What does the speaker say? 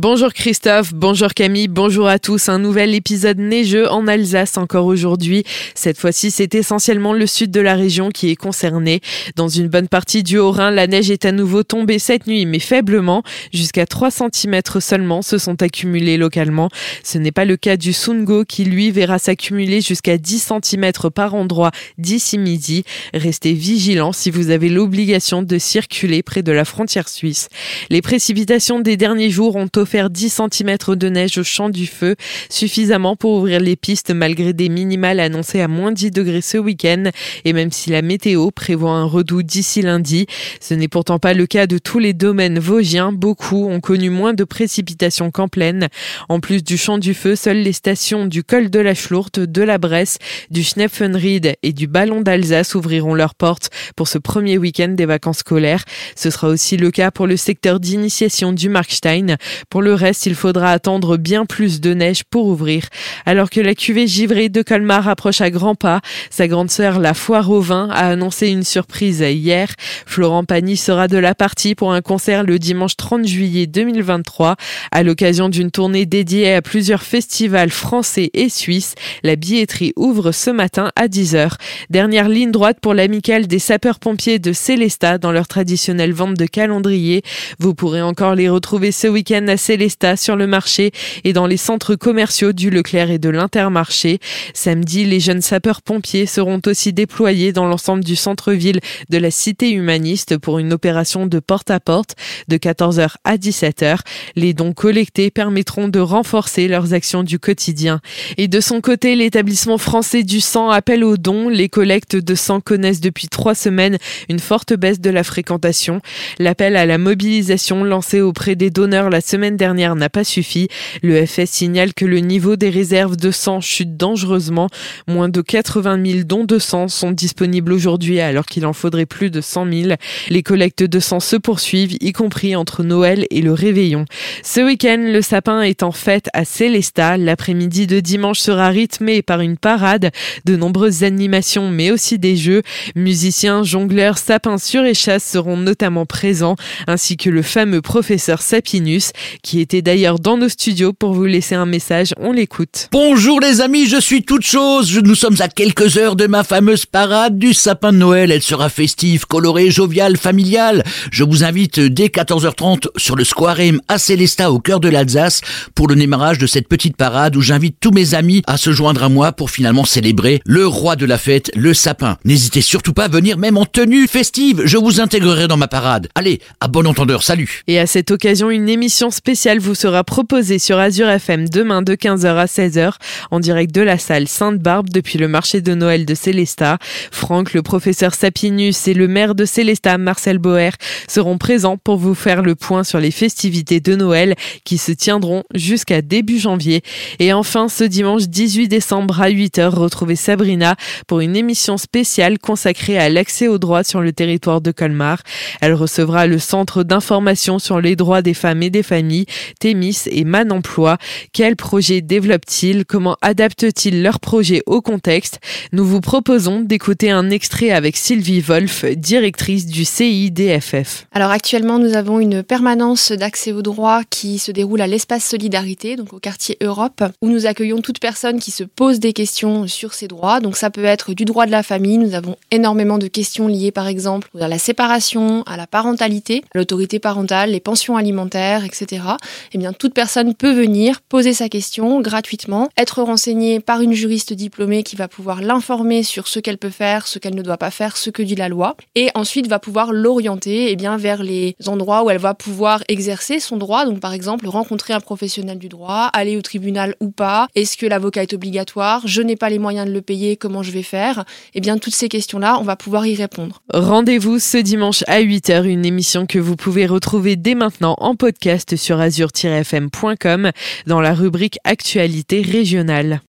Bonjour Christophe, bonjour Camille, bonjour à tous. Un nouvel épisode neigeux en Alsace encore aujourd'hui. Cette fois-ci, c'est essentiellement le sud de la région qui est concerné. Dans une bonne partie du Haut-Rhin, la neige est à nouveau tombée cette nuit, mais faiblement. Jusqu'à 3 cm seulement se sont accumulés localement. Ce n'est pas le cas du Sungo qui, lui, verra s'accumuler jusqu'à 10 cm par endroit d'ici midi. Restez vigilants si vous avez l'obligation de circuler près de la frontière suisse. Les précipitations des derniers jours ont faire 10 cm de neige au champ du feu, suffisamment pour ouvrir les pistes malgré des minimales annoncées à moins 10 degrés ce week-end. Et même si la météo prévoit un redout d'ici lundi, ce n'est pourtant pas le cas de tous les domaines vosgiens. Beaucoup ont connu moins de précipitations qu'en pleine. En plus du champ du feu, seules les stations du col de la Schlourte, de la Bresse, du Schnepfenried et du Ballon d'Alsace ouvriront leurs portes pour ce premier week-end des vacances scolaires. Ce sera aussi le cas pour le secteur d'initiation du Markstein. Pour le reste, il faudra attendre bien plus de neige pour ouvrir. Alors que la cuvée givrée de Colmar approche à grands pas, sa grande sœur, la foire au vin, a annoncé une surprise hier. Florent Pagny sera de la partie pour un concert le dimanche 30 juillet 2023 à l'occasion d'une tournée dédiée à plusieurs festivals français et suisses. La billetterie ouvre ce matin à 10h. Dernière ligne droite pour l'amicale des sapeurs-pompiers de Célestat dans leur traditionnelle vente de calendrier. Vous pourrez encore les retrouver ce week-end à Célestat sur le marché et dans les centres commerciaux du Leclerc et de l'Intermarché. Samedi, les jeunes sapeurs-pompiers seront aussi déployés dans l'ensemble du centre-ville de la cité humaniste pour une opération de porte-à-porte de 14h à 17h. Les dons collectés permettront de renforcer leurs actions du quotidien. Et de son côté, l'établissement français du sang appelle aux dons. Les collectes de sang connaissent depuis trois semaines une forte baisse de la fréquentation. L'appel à la mobilisation lancé auprès des donneurs la semaine dernière n'a pas suffi. Le FS signale que le niveau des réserves de sang chute dangereusement. Moins de 80 000 dons de sang sont disponibles aujourd'hui alors qu'il en faudrait plus de 100 000. Les collectes de sang se poursuivent, y compris entre Noël et le réveillon. Ce week-end, le sapin est en fête à Célestat. L'après-midi de dimanche sera rythmé par une parade, de nombreuses animations mais aussi des jeux. Musiciens, jongleurs, sapins sur échasse seront notamment présents, ainsi que le fameux professeur Sapinus qui était d'ailleurs dans nos studios pour vous laisser un message. On l'écoute. Bonjour les amis, je suis toute chose. Nous sommes à quelques heures de ma fameuse parade du sapin de Noël. Elle sera festive, colorée, joviale, familiale. Je vous invite dès 14h30 sur le Square M à Célestat au cœur de l'Alsace pour le démarrage de cette petite parade où j'invite tous mes amis à se joindre à moi pour finalement célébrer le roi de la fête, le sapin. N'hésitez surtout pas à venir même en tenue festive. Je vous intégrerai dans ma parade. Allez, à bon entendeur, salut. Et à cette occasion, une émission spéciale vous sera proposé sur Azure FM demain de 15h à 16h en direct de la salle Sainte-Barbe depuis le marché de Noël de Célestat. Franck, le professeur Sapinus et le maire de Célestat, Marcel Boer, seront présents pour vous faire le point sur les festivités de Noël qui se tiendront jusqu'à début janvier. Et enfin, ce dimanche 18 décembre à 8h, retrouvez Sabrina pour une émission spéciale consacrée à l'accès aux droits sur le territoire de Colmar. Elle recevra le centre d'information sur les droits des femmes et des familles Thémis et Man Emploi. Quels projets développent-ils? Comment adaptent-ils leurs projets au contexte? Nous vous proposons d'écouter un extrait avec Sylvie Wolf, directrice du CIDFF. Alors actuellement, nous avons une permanence d'accès aux droits qui se déroule à l'espace Solidarité, donc au quartier Europe, où nous accueillons toute personne qui se pose des questions sur ses droits. Donc ça peut être du droit de la famille. Nous avons énormément de questions liées par exemple à la séparation, à la parentalité, à l'autorité parentale, les pensions alimentaires, etc eh bien toute personne peut venir poser sa question gratuitement, être renseignée par une juriste diplômée qui va pouvoir l'informer sur ce qu'elle peut faire, ce qu'elle ne doit pas faire, ce que dit la loi, et ensuite va pouvoir l'orienter eh bien vers les endroits où elle va pouvoir exercer son droit. Donc par exemple rencontrer un professionnel du droit, aller au tribunal ou pas, est-ce que l'avocat est obligatoire, je n'ai pas les moyens de le payer, comment je vais faire? Eh bien toutes ces questions-là, on va pouvoir y répondre. Rendez-vous ce dimanche à 8h, une émission que vous pouvez retrouver dès maintenant en podcast sur azur-fm.com dans la rubrique Actualité régionale.